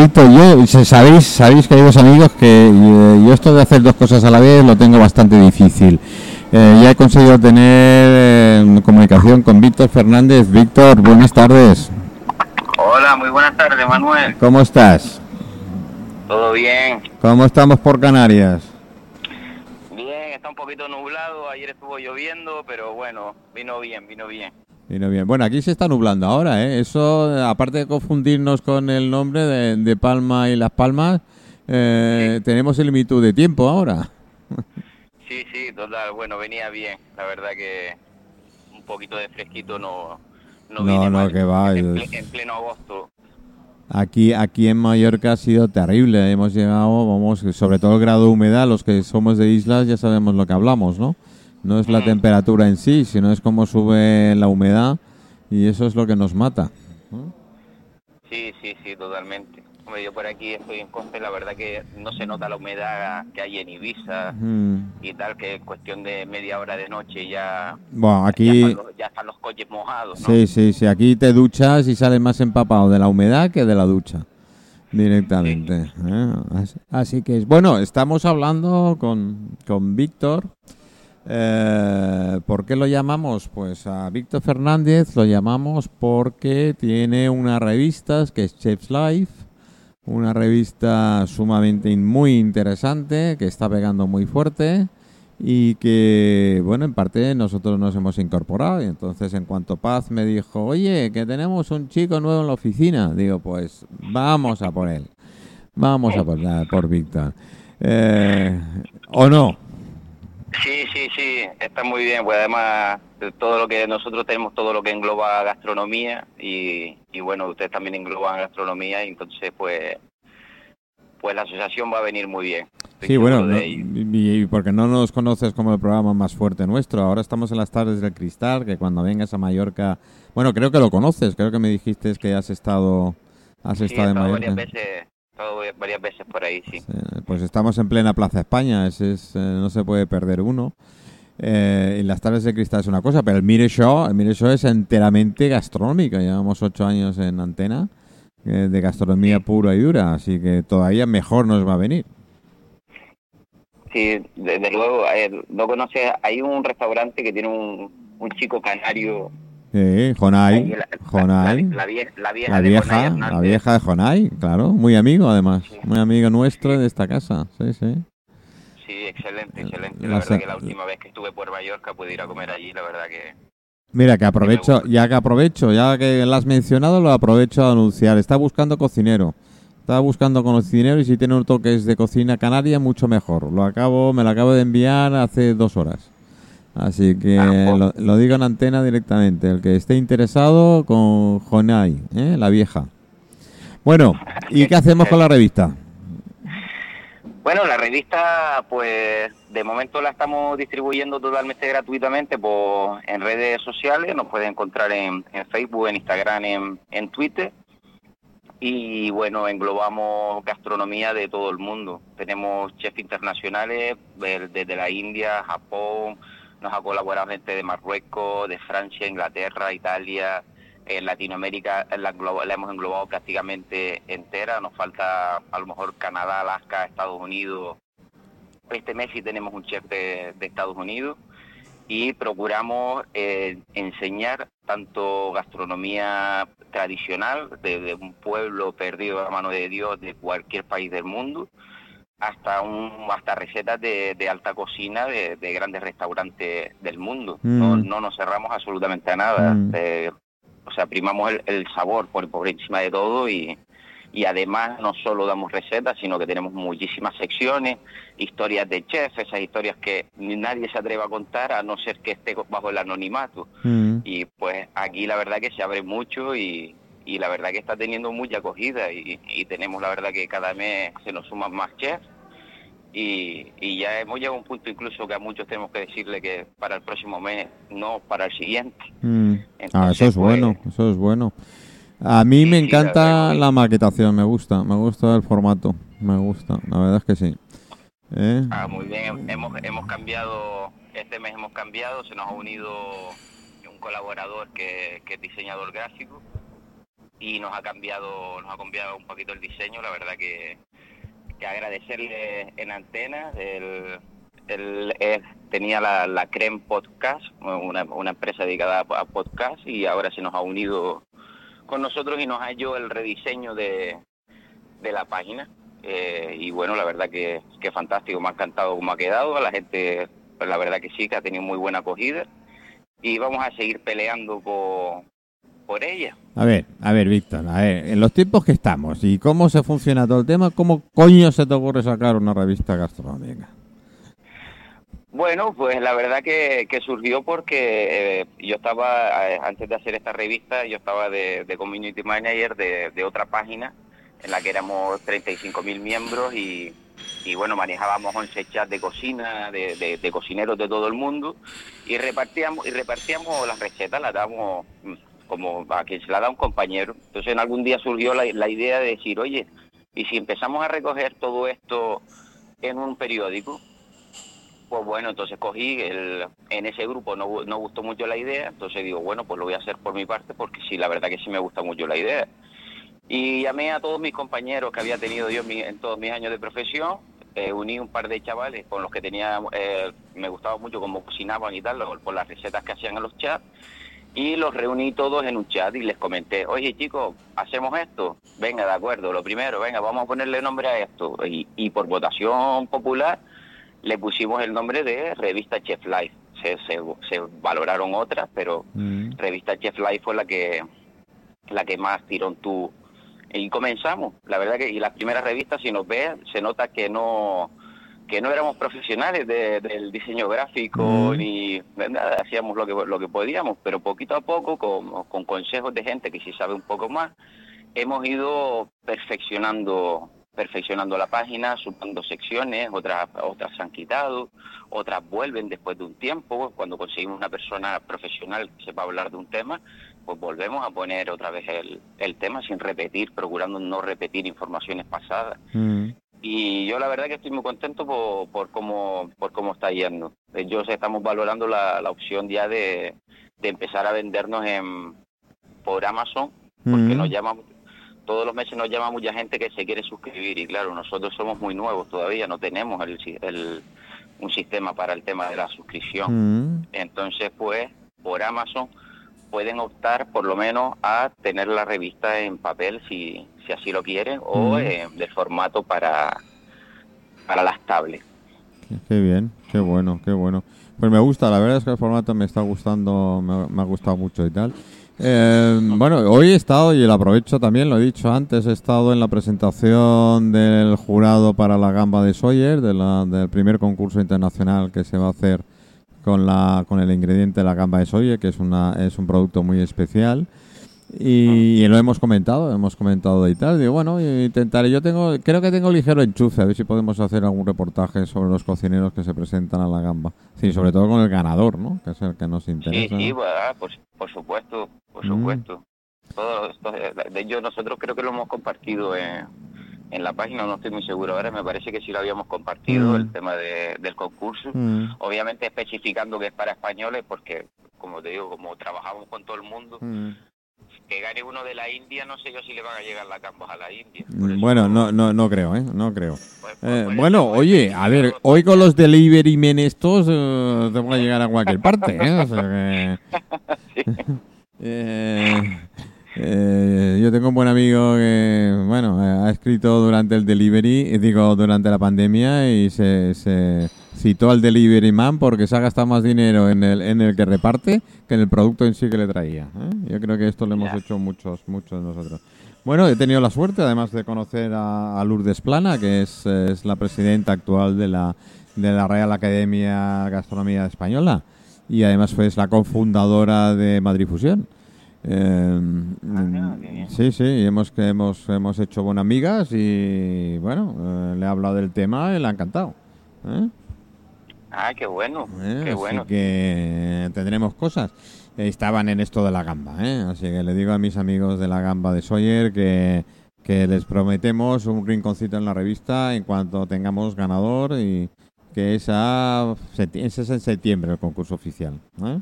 Víctor, yo, sabéis, sabéis, queridos amigos, que eh, yo esto de hacer dos cosas a la vez lo tengo bastante difícil. Eh, ya he conseguido tener comunicación con Víctor Fernández. Víctor, buenas tardes. Hola, muy buenas tardes, Manuel. ¿Cómo estás? Todo bien. ¿Cómo estamos por Canarias? Bien, está un poquito nublado. Ayer estuvo lloviendo, pero bueno, vino bien, vino bien. Bien. Bueno, aquí se está nublando ahora, ¿eh? Eso, aparte de confundirnos con el nombre de, Palma y Las Palmas, eh, tenemos similitud de tiempo ahora. Sí, sí, total. Bueno, venía bien. La verdad que un poquito de fresquito no, no, no, no que va. En, pleno agosto. Aquí, aquí en Mallorca ha sido terrible. Hemos llegado, vamos, sobre todo el grado de humedad, los que somos de islas ya sabemos lo que hablamos, ¿no? No es la temperatura en sí, sino es cómo sube la humedad y eso es lo que nos mata. Sí, sí, sí, totalmente yo por aquí estoy en Costa y la verdad que no se nota la humedad que hay en Ibiza y tal, que es cuestión de media hora de noche ya, bueno, aquí... ya, están, los, coches mojados. Sí, sí, sí, aquí te duchas y sales más empapado de la humedad que de la ducha directamente. ¿eh? Así, que, bueno, estamos hablando con, con Víctor. Eh, ¿Por qué lo llamamos? Pues a Víctor Fernández lo llamamos porque tiene unas revistas que es Chef's Life una revista sumamente muy interesante, que está pegando muy fuerte y que, bueno, en parte nosotros nos hemos incorporado. Y entonces, en cuanto Paz me dijo, oye, que tenemos un chico nuevo en la oficina, digo, pues vamos a por él. Vamos a por, por Víctor. Eh, ¿O no? Sí, sí, sí, está muy bien, pues además todo lo que nosotros tenemos, todo lo que engloba gastronomía y, bueno, ustedes también engloban gastronomía y entonces pues pues la asociación va a venir muy bien. sí, bueno, y, porque no nos conoces como el programa más fuerte nuestro. Ahora estamos en las tardes del cristal, que cuando vengas a Mallorca, bueno, creo que lo conoces, creo que me dijiste que has estado, has estado en Mallorca. Varias veces, varias veces por ahí, sí. pues estamos en plena Plaza España, ese es, eh, no se puede perder uno. Eh, y las tardes de cristal es una cosa, pero el Mire Show, el Mire Show es enteramente gastronómico. Llevamos ocho años en antena eh, de gastronomía pura y dura, así que todavía mejor nos va a venir. Sí, desde luego, no conoces, hay un restaurante que tiene un, un chico canario Sí, Jonay. Jonay. La, vieja, la, vieja, la vieja de Jonay, claro. Muy amigo, además. Muy amigo nuestro de esta casa. Sí, sí. Sí, excelente, excelente. La, verdad que la última vez que estuve por Mallorca pude ir a comer allí, la verdad que... Mira, que aprovecho, ya que aprovecho, ya que lo has mencionado, lo aprovecho a anunciar. Está buscando cocinero. Está buscando cocinero y si tiene un toque de cocina canaria, mucho mejor. Lo acabo, me lo acabo de enviar hace dos horas. Así que ah, lo, digo en antena directamente. El que esté interesado con Jonay, ¿eh? la vieja. Bueno, ¿y qué hacemos con la revista? Bueno, la revista, pues de momento la estamos distribuyendo totalmente gratuitamente por, en redes sociales. Nos pueden encontrar en, Facebook, en Instagram, en, en Twitter. Y bueno, englobamos gastronomía de todo el mundo. Tenemos chefs internacionales desde la India, Japón, nos ha colaborado gente de Marruecos, de Francia, Inglaterra, Italia, en Latinoamérica la, hemos englobado prácticamente entera, nos falta a lo mejor Canadá, Alaska, Estados Unidos. Este mes sí tenemos un chef de, Estados Unidos y procuramos eh, enseñar tanto gastronomía tradicional de, un pueblo perdido a mano de Dios de cualquier país del mundo, hasta un hasta recetas de, alta cocina de, grandes restaurantes del mundo. No, mm. no, nos cerramos absolutamente a nada. Mm. Eh, o sea, primamos el, sabor por, por, encima de todo y, y además no solo damos recetas, sino que tenemos muchísimas secciones, historias de chefs, esas historias que nadie se atreva a contar a no ser que esté bajo el anonimato. Mm. Y pues aquí la verdad que se abre mucho y, y la verdad que está teniendo mucha acogida y, tenemos la verdad que cada mes se nos suman más chefs y, y, ya hemos llegado a un punto incluso que a muchos tenemos que decirle que para el próximo mes, no para el siguiente. Mm. ah, eso es pues, bueno, eso es bueno. A mí me encanta la, maquetación, me gusta, me gusta el formato, me gusta, la verdad es que sí. ¿Eh? Ah, muy bien, hemos, hemos cambiado, este mes hemos cambiado, se nos ha unido un colaborador que, que es diseñador gráfico y nos ha cambiado nos ha cambiado un poquito el diseño la verdad que, que agradecerle en antena el, el, tenía la, la Creme Podcast una, una empresa dedicada a podcast y ahora se nos ha unido con nosotros y nos ha hecho el rediseño de, de la página. Eh, y bueno la verdad que, que fantástico me ha encantado cómo ha quedado a la gente pues la verdad que sí que ha tenido muy buena acogida. Y vamos a seguir peleando por, por ella. A ver, a ver, Víctor, a ver, en los tiempos que estamos y cómo se funciona todo el tema, ¿cómo coño se te ocurre sacar una revista gastronómica? Bueno, pues la verdad que, que surgió porque eh, yo estaba, eh, antes de hacer esta revista, yo estaba de, de community manager de, de, otra página en la que éramos 35.000 miembros y, y bueno, manejábamos 11 chats de cocina, de, de, de, cocineros de todo el mundo y repartíamos, y repartíamos las recetas, las damos mm, como a quien se la da un compañero. Entonces en algún día surgió la, la idea de decir, oye, y si empezamos a recoger todo esto en un periódico, pues bueno, entonces cogí, el, en ese grupo no, no gustó mucho la idea, entonces digo, bueno, pues lo voy a hacer por mi parte porque sí, la verdad que sí me gusta mucho la idea. Y llamé a todos mis compañeros que había tenido yo en todos mis años de profesión, eh, uní un par de chavales con los que tenía, eh, me gustaba mucho cómo cocinaban y tal, por las recetas que hacían en los chats, y los reuní todos en un chat y les comenté, oye chicos, hacemos esto, venga, de acuerdo, lo primero, venga, vamos a ponerle nombre a esto. Y, y por votación popular le pusimos el nombre de Revista Chef Life. Se, se, se valoraron otras, pero mm. Revista Chef Life fue la que la que más tiró en tu y comenzamos. La verdad que y las primeras revistas, si nos ves, se nota que no que no éramos profesionales de, del diseño gráfico mm. ni nada, hacíamos lo que lo que podíamos, pero poquito a poco con, con consejos de gente que sí sabe un poco más, hemos ido perfeccionando perfeccionando la página, sumando secciones, otras otras se han quitado, otras vuelven después de un tiempo, cuando conseguimos una persona profesional que sepa hablar de un tema, pues volvemos a poner otra vez el, el tema sin repetir, procurando no repetir informaciones pasadas. Mm. Y yo la verdad que estoy muy contento por, por cómo por cómo está yendo. Yo estamos valorando la, la opción ya de, de empezar a vendernos en por Amazon, porque mm. nos llama todos los meses nos llama mucha gente que se quiere suscribir y claro, nosotros somos muy nuevos todavía, no tenemos el, el un sistema para el tema de la suscripción. Mm. Entonces, pues, por Amazon pueden optar por lo menos a tener la revista en papel si, si así lo quieren o eh, de formato para, para las tablets. Qué bien, qué bueno, qué bueno. Pues me gusta, la verdad es que el formato me está gustando, me, me ha gustado mucho y tal. Eh, bueno, hoy he estado, y lo aprovecho también, lo he dicho antes, he estado en la presentación del jurado para la gamba de Sawyer, de la, del primer concurso internacional que se va a hacer con, la, con el ingrediente de la gamba de soya, que es, una, es un producto muy especial. Y, y, lo hemos comentado, hemos comentado y tal. Digo, bueno, intentaré. Yo tengo, creo que tengo ligero enchufe, a ver si podemos hacer algún reportaje sobre los cocineros que se presentan a la gamba. Sí, sobre todo con el ganador, ¿no? Que es el que nos interesa. Sí, sí, por, por, supuesto, por mm. supuesto. Todo esto, de ello nosotros creo que lo hemos compartido en, en la página, no estoy muy seguro ahora, me parece que sí lo habíamos compartido, mm. el tema de, del concurso, mm. obviamente especificando que es para españoles, porque como te digo, como trabajamos con todo el mundo. Que gane uno de la India, no sé yo si le van a llegar la a la India. Mm, bueno, no, no, no creo, ¿eh? No creo. Pues, pues, eh, bueno, oye, a ver, hoy con los delivery men estos eh, te van a llegar a cualquier parte, ¿eh? O sea que... eh... Eh, yo tengo un buen amigo que, bueno, ha escrito durante el delivery, digo, durante la pandemia y se, se, citó al delivery man porque se ha gastado más dinero en el, en el que reparte que en el producto en sí que le traía. ¿eh? Yo creo que esto lo hemos hecho muchos, muchos nosotros. Bueno, he tenido la suerte, además de conocer a, a Lourdes Plana, que es, es, la presidenta actual de la, de la Real Academia Gastronomía Española y además fue la cofundadora de Madrid Fusión. Eh, ah, sí, sí, hemos, hemos, hemos hecho buenas amigas y bueno, eh, le he hablado del tema y le ha encantado. ¿eh? Ah, qué bueno, eh, qué bueno. que tendremos cosas. Estaban en esto de la gamba, ¿eh? así que le digo a mis amigos de la gamba de Sawyer que, que les prometemos un rinconcito en la revista en cuanto tengamos ganador y que esa, ese es en septiembre el concurso oficial. ¿eh?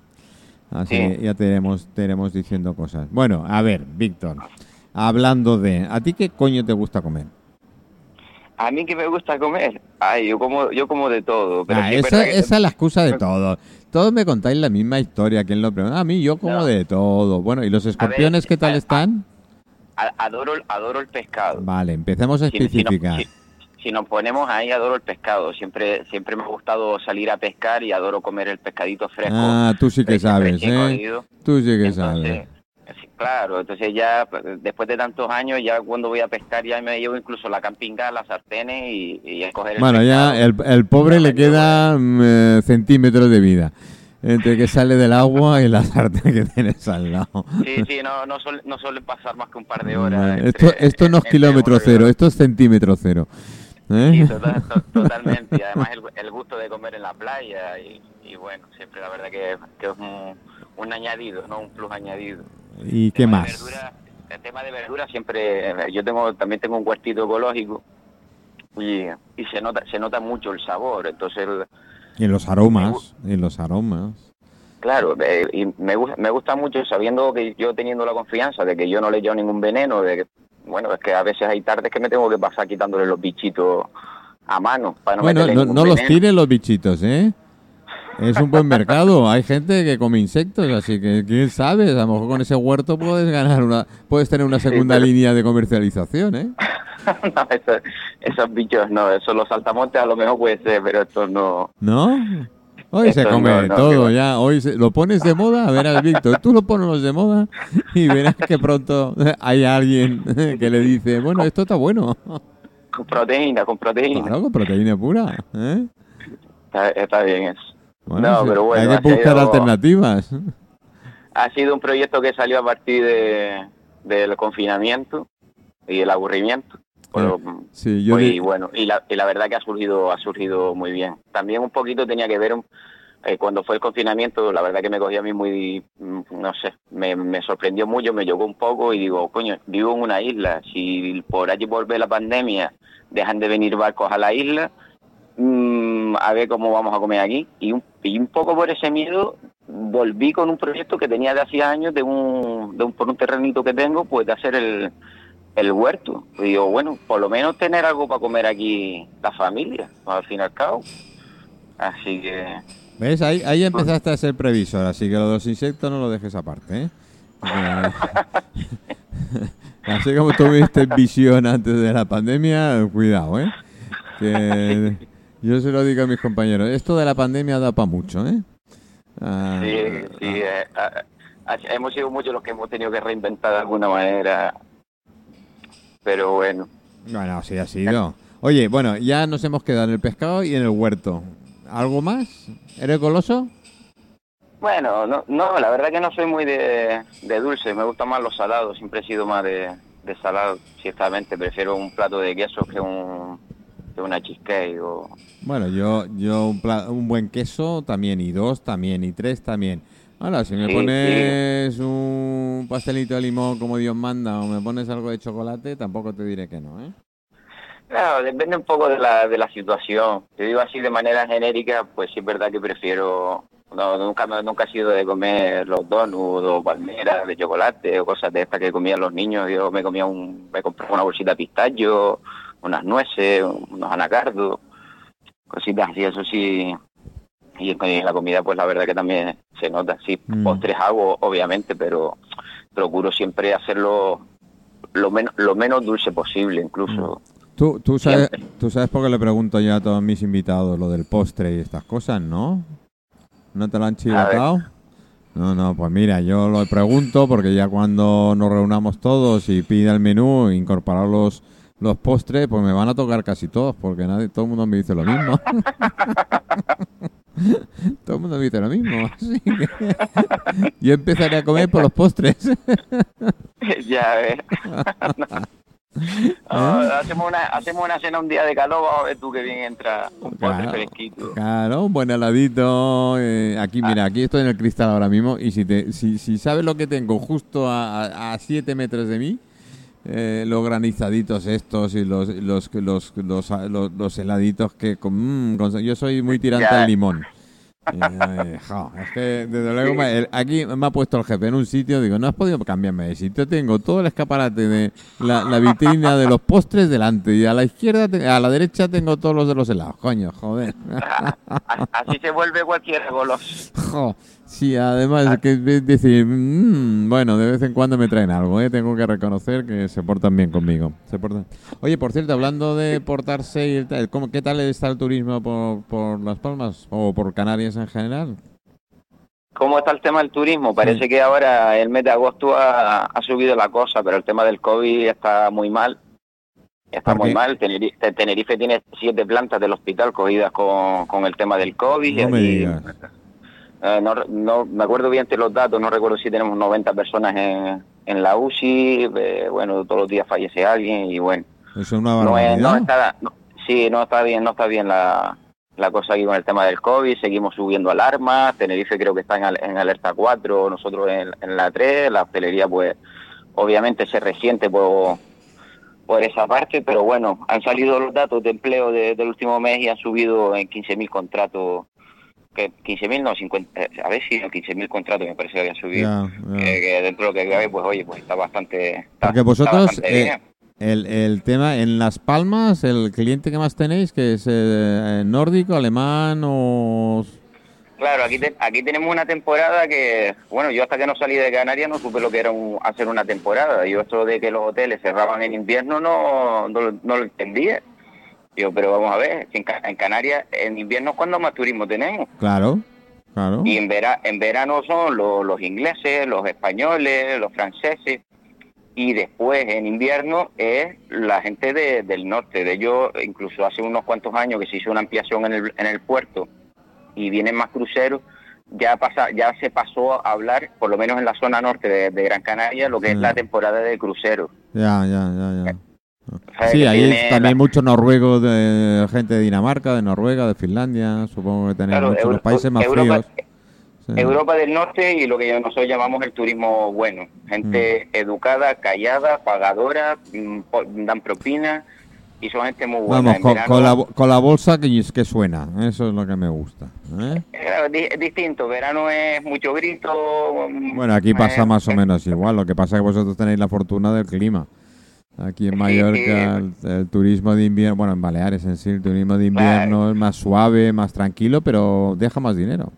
Así sí. ya te iremos, te iremos diciendo cosas. Bueno, a ver, Víctor. hablando de, ¿a ti qué coño te gusta comer? A mí que me gusta comer, ay, yo como, yo como de todo. Pero Ah, sí esa, es la excusa de todo. Todos me contáis la misma historia. ¿Quién lo pregunta? A mí yo como No. de todo. Bueno, ¿y los escorpiones qué tal a- están? a- adoro, el- adoro el pescado. Vale, empecemos a Si- si no- especificar. Si, si nos ponemos ahí, adoro el pescado. Siempre, siempre me ha gustado salir a pescar y adoro comer el pescadito fresco. Ah, tú sí que sabes, ¿eh? Tú sí que Entonces, sabes. Claro, entonces ya después de tantos años, ya cuando voy a pescar ya me llevo incluso la campinga, las sartenes y, y a coger el Bueno, ya el, el pobre le yo- quedan eh, centímetros de vida. Entre que sale del agua y la sartén que tienes al lado. Sí, sí, no, no, suele, no suele pasar más que un par de horas. Entre- Esto, esto no es entre kilómetro cero, esto es centímetro cero. ¿Eh? Sí, total- to- totalmente. Y además el, el gusto de comer en la playa y, y bueno, siempre la verdad que, que es un, un añadido, ¿no? Un plus añadido. ¿Y qué más? verdura- el tema de verdura siempre, eh, yo tengo también tengo un huertito ecológico y, y se nota se nota mucho el sabor. Entonces, el- Y los aromas, y los aromas. claro, eh, y me, gu- me gusta mucho sabiendo que yo teniendo la confianza de que yo no le llevo ningún veneno, de que, bueno, es que a veces hay tardes que me tengo que pasar quitándole los bichitos a mano para no bueno, no, no los tires los bichitos, ¿eh? Es un buen mercado. Hay gente que come insectos, así que quién sabe. A lo mejor con ese huerto puedes ganar una, puedes tener una segunda pero- línea de comercialización, ¿eh? no, eso- esos bichos no, eso los saltamontes a lo mejor puede ser, pero estos no. ¿No? Hoy se Esto come no, todo que ya. Hoy se- lo pones de moda, verás, Víctor. Tú lo pones de moda y verás que pronto hay alguien que le dice, bueno, esto está bueno. Con proteína, con proteína. Claro, con proteína pura. ¿eh? Está, está bien eso. Bueno, No, pero bueno, hay ha que buscar sido- alternativas. Ha sido un proyecto que salió a partir de, del confinamiento y el aburrimiento. Pero, Sí, yo y di- bueno, y la, y la verdad que ha surgido, ha surgido muy bien. También un poquito tenía que ver eh, cuando fue el confinamiento, la verdad que me cogió a mí muy, mm, no sé, me, me sorprendió mucho, me llegó un poco y digo, coño, vivo en una isla, si por allí volver la pandemia dejan de venir barcos a la isla, a ver cómo vamos a comer aquí. Y un, y un poco por ese miedo volví con un proyecto que tenía de hacía años de un, de un por un terrenito que tengo, pues de hacer el, el huerto. Y digo, bueno, por lo menos tener algo para comer aquí la familia, al fin y al cabo. Así que, ¿Ves? Ahí, ahí empezaste a ser previsor, así que lo de los insectos no lo dejes aparte, ¿eh? Así como tuviste visión antes de la pandemia, cuidado, ¿eh? Que yo se lo digo a mis compañeros, esto de la pandemia da para mucho, ¿eh? Ah, sí, sí, eh, ah, ah, hemos sido muchos los que hemos tenido que reinventar de alguna manera. Pero bueno, Bueno, sí ha sido. Oye, bueno, ya nos hemos quedado en el pescado y en el huerto. ¿Algo más? ¿Eres goloso? Bueno, no, no, la verdad que no soy muy de, de dulce, me gustan más los salados, siempre he sido más de, de salado, ciertamente, prefiero un plato de queso que un que una cheesecake o... Bueno, yo, yo un, pla- un buen queso también, y dos también, y tres también. Ahora, si me Sí, pones un pastelito de limón como Dios manda o me pones algo de chocolate, tampoco te diré que no, ¿eh? Claro, depende un poco de la, de la situación. Te digo así de manera genérica, pues sí es verdad que prefiero... No, nunca, nunca he sido de comer los donuts o palmeras de chocolate o cosas de estas que comían los niños. Yo me comía un, me compraba una bolsita de pistacho, unas nueces, unos anacardos, cositas así, eso sí. Y en la comida, pues la verdad que también se nota. Sí, Mm. postres hago, obviamente, pero procuro siempre hacerlo lo, menos lo menos dulce posible, incluso. Tú, tú, sabes, Siempre. tú sabes por qué le pregunto ya a todos mis invitados lo del postre y estas cosas, ¿no? ¿No te lo han chivatado? No, no, pues mira, yo lo pregunto porque ya cuando nos reunamos todos y pida el menú, incorporar los, postres, pues me van a tocar casi todos porque nadie, todo el mundo me dice lo mismo. todo el mundo me dice lo mismo. Así que yo empezaré a comer por los postres. ya ves. ¿Eh? Hacemos, una, hacemos una cena un día de calor, vamos a ver tú que bien entra un postre Claro, fresquito. Claro, un buen heladito. eh, aquí, mira, aquí estoy en el cristal ahora mismo y si, te, si, si sabes lo que tengo justo a 7 metros de mí, eh, los granizaditos estos y los los los, los, los, los heladitos que... con- mm, con- yo soy muy tirante al limón. Eh, jo, es que desde luego me- el- aquí me ha puesto el jefe en un sitio, digo, no has podido cambiarme de sitio, tengo todo el escaparate de la, la vitrina de los postres delante y a la izquierda, a la derecha tengo todos los de los helados, coño, joder. Así se vuelve cualquiera goloso. Jo, sí, además es que decir, mm, bueno, de vez en cuando me traen algo, ¿eh? tengo que reconocer que se portan bien conmigo. Se portan. Oye, por cierto, hablando de portarse, y tal, ¿cómo, ¿qué tal está el turismo por, por Las Palmas o por Canarias en general? ¿Cómo está el tema del turismo? Parece que ahora el mes de agosto ha, ha subido la cosa, pero el tema del COVID está muy mal. Está ¿Por muy mal. Tenerife, Tenerife tiene siete plantas del hospital cogidas con, con el tema del COVID. No me y, digas. Eh, no, no me acuerdo bien de los datos, no recuerdo si tenemos 90 personas en, en la UCI. eh, bueno, todos los días fallece alguien y bueno. Eso es una No, es- no barbaridad. está, sí, no está bien, no está bien la, la cosa aquí con el tema del COVID. Seguimos subiendo alarmas. Tenerife creo que está en, al- en alerta 4, nosotros en, en la 3. La hostelería, pues, obviamente se resiente por, por esa parte, pero bueno, han salido los datos de empleo de- del último mes y han subido en 15.000 contratos. Que 15.000 no, 50, eh, a ver si no, 15.000 contratos me parece que habían subido. Que, que dentro de lo que cabe, pues oye, pues está bastante. está- Porque está vosotros, bastante eh, bien. el, el tema en Las Palmas, el cliente que más tenéis, que es eh, nórdico, alemán o... Claro, aquí, te- aquí tenemos una temporada que, bueno, yo hasta que no salí de Canarias no supe lo que era un- hacer una temporada. Yo esto de que los hoteles cerraban en invierno no, no, lo- no lo entendía. Pero vamos a ver, en, Ca- en Canarias en invierno es cuando más turismo tenemos. Claro, claro. Y en, vera- en verano son los, los ingleses, los españoles, los franceses. Y después en invierno es la gente de- del norte. De ellos, incluso hace unos cuantos años que se hizo una ampliación en el, en el puerto y vienen más cruceros, ya pasa, ya se pasó a hablar, por lo menos en la zona norte de, de Gran Canaria, lo que es la temporada de cruceros. Ya, ya, ya, ya. Sí, ahí es también la- muchos noruegos, de gente de Dinamarca, de Noruega, de Finlandia. Supongo que Claro, muchos Euro- los países más Europa, fríos. Sí. Europa del Norte y lo que nosotros llamamos el turismo bueno. Gente Mm. educada, callada, pagadora, mm, dan propina y son gente muy buena. Vamos, con, verano, con la, con la bolsa que, que suena. Eso es lo que me gusta. ¿eh? es distinto, verano es mucho grito. mm, Bueno, aquí pasa eh, más o eh, menos igual. Lo que pasa es que vosotros tenéis la fortuna del clima. Aquí en Sí, Mallorca el, el turismo de invierno, bueno, en Baleares en sí, el turismo de invierno es más suave, más tranquilo, pero deja más dinero.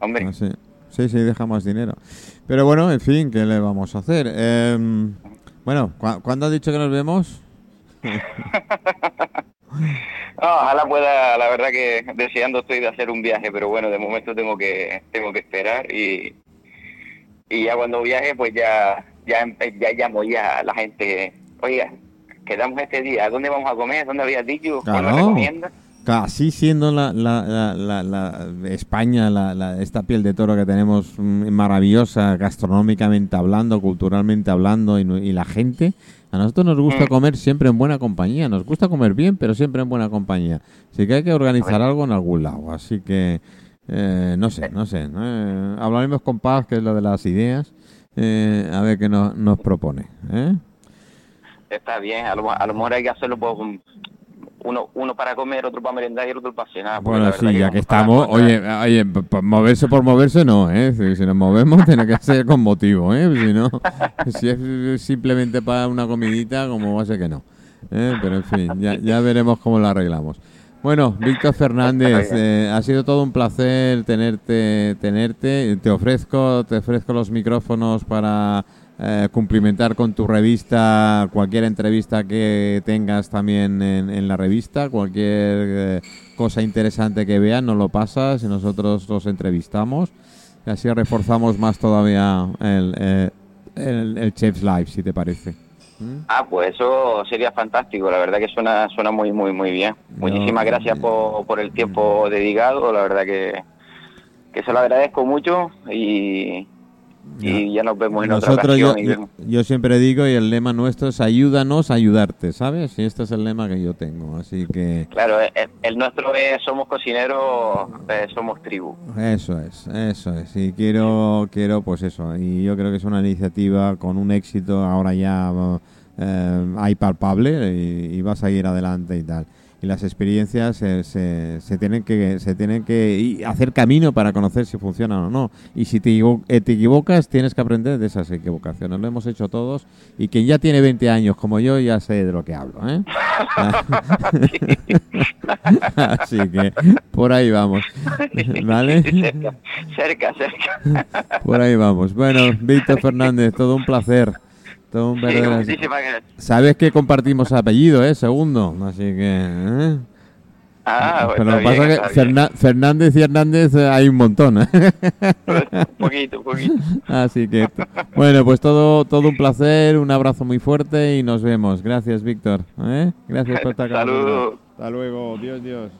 Hombre, Ah, sí. sí, sí, deja más dinero. Pero bueno, en fin, ¿qué le vamos a hacer? Em, bueno, ¿cu- ¿cuándo has dicho que nos vemos? no, ojalá pueda, la verdad que deseando estoy de hacer un viaje, pero bueno, de momento tengo que tengo que esperar y, y ya cuando viaje, pues ya ya ya llamo ya a la gente, oiga, quedamos este día, ¿a dónde vamos a comer? ¿Dónde habías dicho? ¿Cuál me Claro. recomiendas? Así siendo la, la, la, la- España, esta piel de toro que tenemos mm, maravillosa, gastronómicamente hablando, culturalmente hablando, y, y la gente, a nosotros nos gusta Mm. comer siempre en buena compañía. Nos gusta comer bien, pero siempre en buena compañía. Así que hay que organizar algo en algún lado. Así que, eh, no sé, no sé. Eh, hablaremos con Paz, que es lo de las ideas, eh, a ver qué nos, nos propone. ¿eh? Está bien, a lo, a lo mejor hay que hacerlo por un- uno uno para comer, otro para merendar y el otro para cenar. Bueno, sí, ya que estamos, oye, oye, moverse por moverse no, ¿eh? Si, si nos movemos tiene que ser con motivo, ¿eh? Si no, si es simplemente para una comidita, como va a ser que no. ¿eh? Pero en fin, ya, ya veremos cómo lo arreglamos. Bueno, Víctor Fernández, eh, ha sido todo un placer tenerte, tenerte. Te ofrezco, te ofrezco los micrófonos para eh, cumplimentar con tu revista cualquier entrevista que tengas también en, en la revista, cualquier eh, cosa interesante que veas, nos lo pasas y nosotros los entrevistamos. Y así reforzamos más todavía el, eh, el, el Chef's Live, si te parece. ¿Mm? Ah, pues eso sería fantástico, la verdad que suena suena muy, muy, muy bien. Muchísimas gracias por, por el tiempo dedicado, la verdad que, que se lo agradezco mucho y, y ya nos vemos en otra Nosotros, yo, ocasión. yo, vemos. yo siempre digo, y el lema nuestro es ayúdanos a ayudarte, ¿sabes? Y este es el lema que yo tengo, así que Claro, el, el nuestro es somos cocineros, eh, somos tribu. eso es, eso es. Y quiero, quiero pues eso, y yo creo que es una iniciativa con un éxito ahora ya eh, hay palpable y, y va a seguir adelante y tal. Y las experiencias se, se, se tienen que se tienen que hacer camino para conocer si funcionan o no. Y si te, eh, te equivocas, tienes que aprender de esas equivocaciones. Lo hemos hecho todos y quien ya tiene 20 años como yo ya sé de lo que hablo. ¿eh? Así que por ahí vamos. ¿Vale? cerca, cerca. Por ahí vamos. Bueno, Víctor Fernández, todo un placer. Un Sí. Sabes que compartimos apellido, ¿eh? Segundo. Así que... ¿eh? Ah, pues Pero lo que pasa bien, es que Fernández y Hernández eh, hay un montón. ¿eh? un poquito, un poquito. Así que... Bueno, pues todo, todo un placer, un abrazo muy fuerte y nos vemos. Gracias, Víctor. ¿eh? Gracias por estar. Saludos. Hasta luego. Dios, Dios.